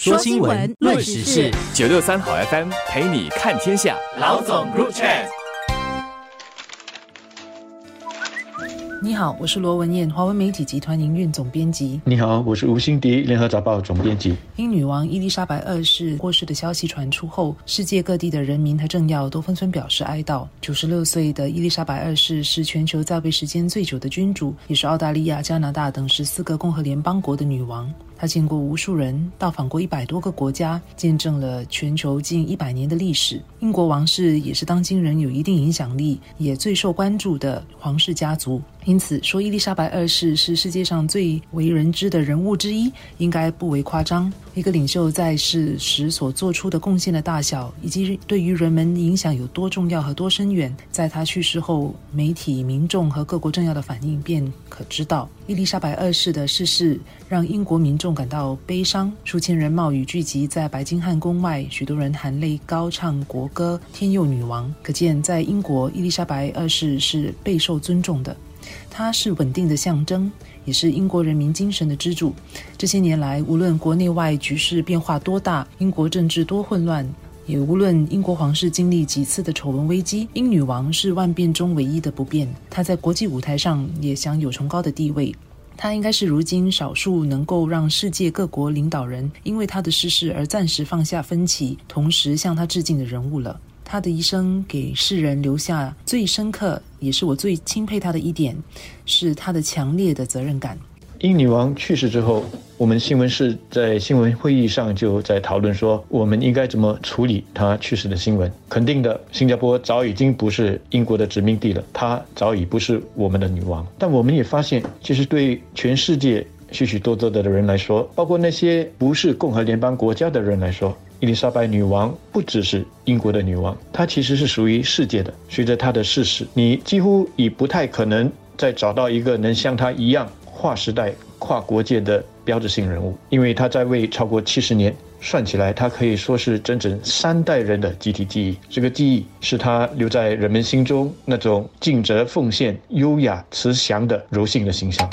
说新闻，论时事，九六三好 FM 陪你看天下。老总入场。你好，我是罗文艳，华文媒体集团营运总编辑。你好，我是吴欣迪，联合早报总编辑。英女王伊丽莎白二世过世的消息传出后，世界各地的人民和政要都纷纷表示哀悼。九十六岁的伊丽莎白二世是全球在位时间最久的君主，也是澳大利亚、加拿大等十四个共和联邦国的女王。他见过无数人，到访过一百多个国家，见证了全球近一百年的历史。英国王室也是当今人有一定影响力，也最受关注的皇室家族。因此，说伊丽莎白二世是世界上最为人知的人物之一，应该不为夸张。一个领袖在世时所做出的贡献的大小，以及对于人们影响有多重要和多深远，在他去世后，媒体、民众和各国政要的反应便可知道。伊丽莎白二世的逝世让英国民众感到悲伤，数千人冒雨聚集在白金汉宫外，许多人含泪高唱国歌，天佑女王。可见，在英国，伊丽莎白二世是备受尊重的。她是稳定的象征。也是英国人民精神的支柱。这些年来，无论国内外局势变化多大，英国政治多混乱，也无论英国皇室经历几次的丑闻危机，英女王是万变中唯一的不变。她在国际舞台上也享有崇高的地位。他应该是如今少数能够让世界各国领导人因为他的逝世而暂时放下分歧，同时向他致敬的人物了。他的一生给世人留下最深刻，也是我最钦佩他的一点，是他的强烈的责任感。英女王去世之后，我们新闻室在新闻会议上就在讨论说，我们应该怎么处理她去世的新闻。肯定的，新加坡早已经不是英国的殖民地了，她早已不是我们的女王。但我们也发现，其实对全世界许许多多的人来说，包括那些不是共和联邦国家的人来说。伊丽莎白女王不只是英国的女王，她其实是属于世界的。随着她的逝世，你几乎已不太可能再找到一个能像她一样跨时代、跨国界的标志性人物，因为他在位超过七十年，算起来，他可以说是整整三代人的集体记忆。这个记忆是他留在人们心中那种尽责奉献、优雅慈祥的柔性的形象。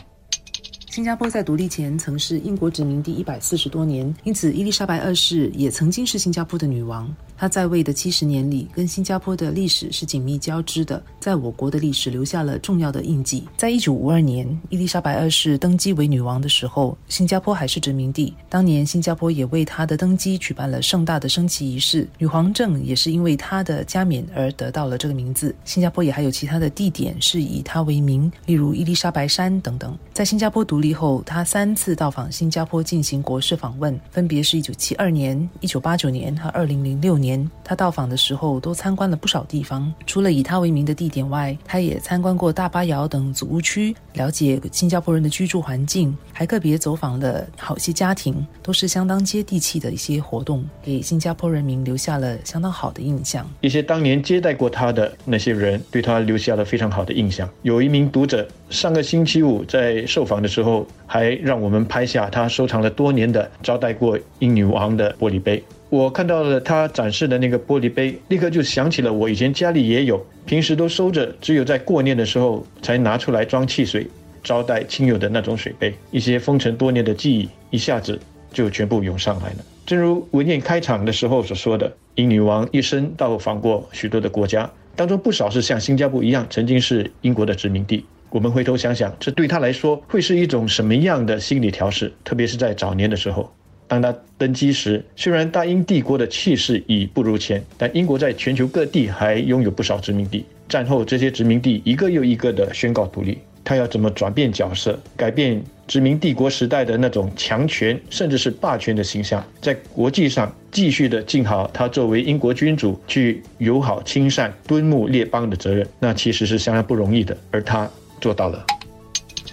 新加坡在独立前曾是英国殖民地一百四十多年，因此伊丽莎白二世也曾经是新加坡的女王。她在位的七十年里，跟新加坡的历史是紧密交织的，在我国的历史留下了重要的印记。在一九五二年，伊丽莎白二世登基为女王的时候，新加坡还是殖民地。当年，新加坡也为她的登基举办了盛大的升旗仪式，女皇证也是因为她的加冕而得到了这个名字。新加坡也还有其他的地点是以她为名，例如伊丽莎白山等等。在新加坡独立后，他三次到访新加坡进行国事访问，分别是一九七二年、一九八九年和二零零六。年，他到访的时候都参观了不少地方。除了以他为名的地点外，他也参观过大巴窑等祖屋区，了解新加坡人的居住环境，还个别走访了好些家庭，都是相当接地气的一些活动，给新加坡人民留下了相当好的印象。一些当年接待过他的那些人，对他留下了非常好的印象。有一名读者上个星期五在受访的时候，还让我们拍下他收藏了多年的招待过英女王的玻璃杯。我看到了他展示的那个玻璃杯，立刻就想起了我以前家里也有，平时都收着，只有在过年的时候才拿出来装汽水，招待亲友的那种水杯。一些封尘多年的记忆一下子就全部涌上来了。正如文件开场的时候所说的，英女王一生到访过许多的国家，当中不少是像新加坡一样曾经是英国的殖民地。我们回头想想，这对他来说会是一种什么样的心理调试？特别是在早年的时候。当他登基时，虽然大英帝国的气势已不如前，但英国在全球各地还拥有不少殖民地。战后，这些殖民地一个又一个地宣告独立。他要怎么转变角色，改变殖民帝国时代的那种强权甚至是霸权的形象，在国际上继续的尽好他作为英国君主去友好亲善、敦睦列邦的责任，那其实是相当不容易的，而他做到了。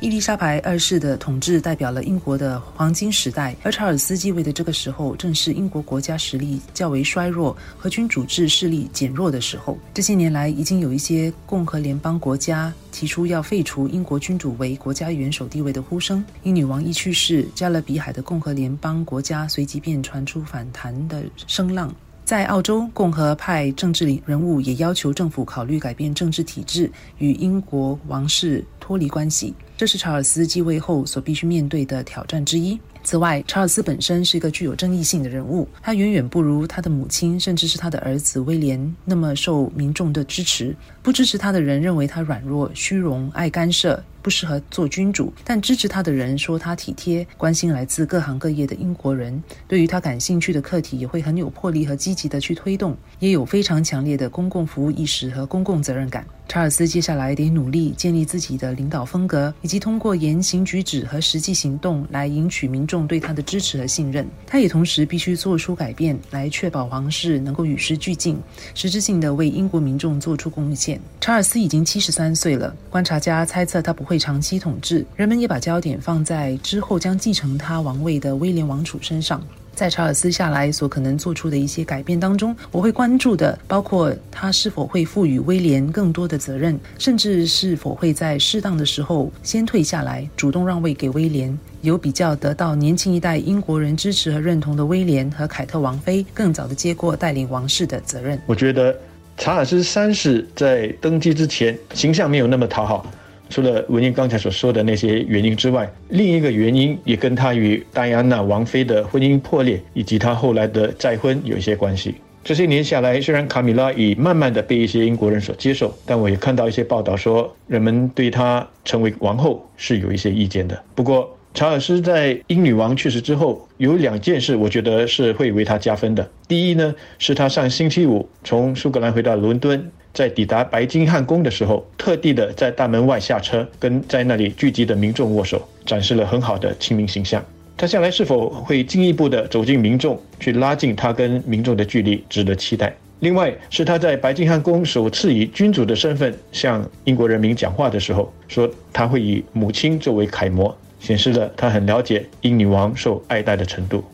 伊丽莎白二世的统治代表了英国的黄金时代，而查尔斯继位的这个时候，正是英国国家实力较为衰弱和君主制势力减弱的时候。这些年来，已经有一些共和联邦国家提出要废除英国君主为国家元首地位的呼声。英女王一去世，加勒比海的共和联邦国家随即便传出反弹的声浪。在澳洲，共和派政治人物也要求政府考虑改变政治体制，与英国王室脱离关系。这是查尔斯继位后所必须面对的挑战之一。此外，查尔斯本身是一个具有争议性的人物，他远远不如他的母亲，甚至是他的儿子威廉那么受民众的支持。不支持他的人认为他软弱、虚荣、爱干涉。不适合做君主，但支持他的人说他体贴，关心来自各行各业的英国人。对于他感兴趣的课题，也会很有魄力和积极的去推动，也有非常强烈的公共服务意识和公共责任感。查尔斯接下来得努力建立自己的领导风格，以及通过言行举止和实际行动来赢取民众对他的支持和信任。他也同时必须做出改变，来确保皇室能够与时俱进，实质性的为英国民众做出贡献。查尔斯已经七十三岁了，观察家猜测他不会长期统治，人们也把焦点放在之后将继承他王位的威廉王储身上。在查尔斯下来所可能做出的一些改变当中，我会关注的包括他是否会赋予威廉更多的责任，甚至是否会在适当的时候先退下来，主动让位给威廉。有比较得到年轻一代英国人支持和认同的威廉和凯特王妃，更早的接过带领王室的责任。我觉得查尔斯三世在登基之前形象没有那么讨好。除了文英刚才所说的那些原因之外，另一个原因也跟他与戴安娜王妃的婚姻破裂以及他后来的再婚有一些关系。这些年下来，虽然卡米拉已慢慢的被一些英国人所接受，但我也看到一些报道说，人们对她成为王后是有一些意见的。不过，查尔斯在英女王去世之后，有两件事我觉得是会为他加分的。第一呢，是他上星期五从苏格兰回到伦敦。在抵达白金汉宫的时候，特地的在大门外下车，跟在那里聚集的民众握手，展示了很好的亲民形象。他将来是否会进一步的走进民众，去拉近他跟民众的距离，值得期待。另外，是他在白金汉宫首次以君主的身份向英国人民讲话的时候，说他会以母亲作为楷模，显示了他很了解英女王受爱戴的程度。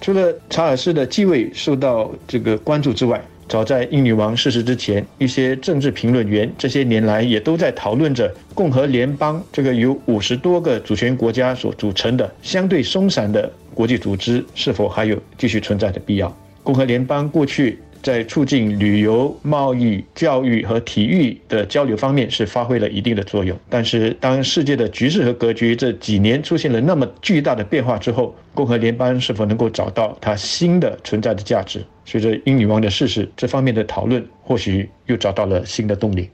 除了查尔斯的继位受到这个关注之外，早在英女王逝世之前，一些政治评论员这些年来也都在讨论着共和联邦这个由五十多个主权国家所组成的相对松散的国际组织是否还有继续存在的必要。共和联邦过去。在促进旅游、贸易、教育和体育的交流方面是发挥了一定的作用。但是，当世界的局势和格局这几年出现了那么巨大的变化之后，共和联邦是否能够找到它新的存在的价值？随着英女王的逝世，这方面的讨论或许又找到了新的动力。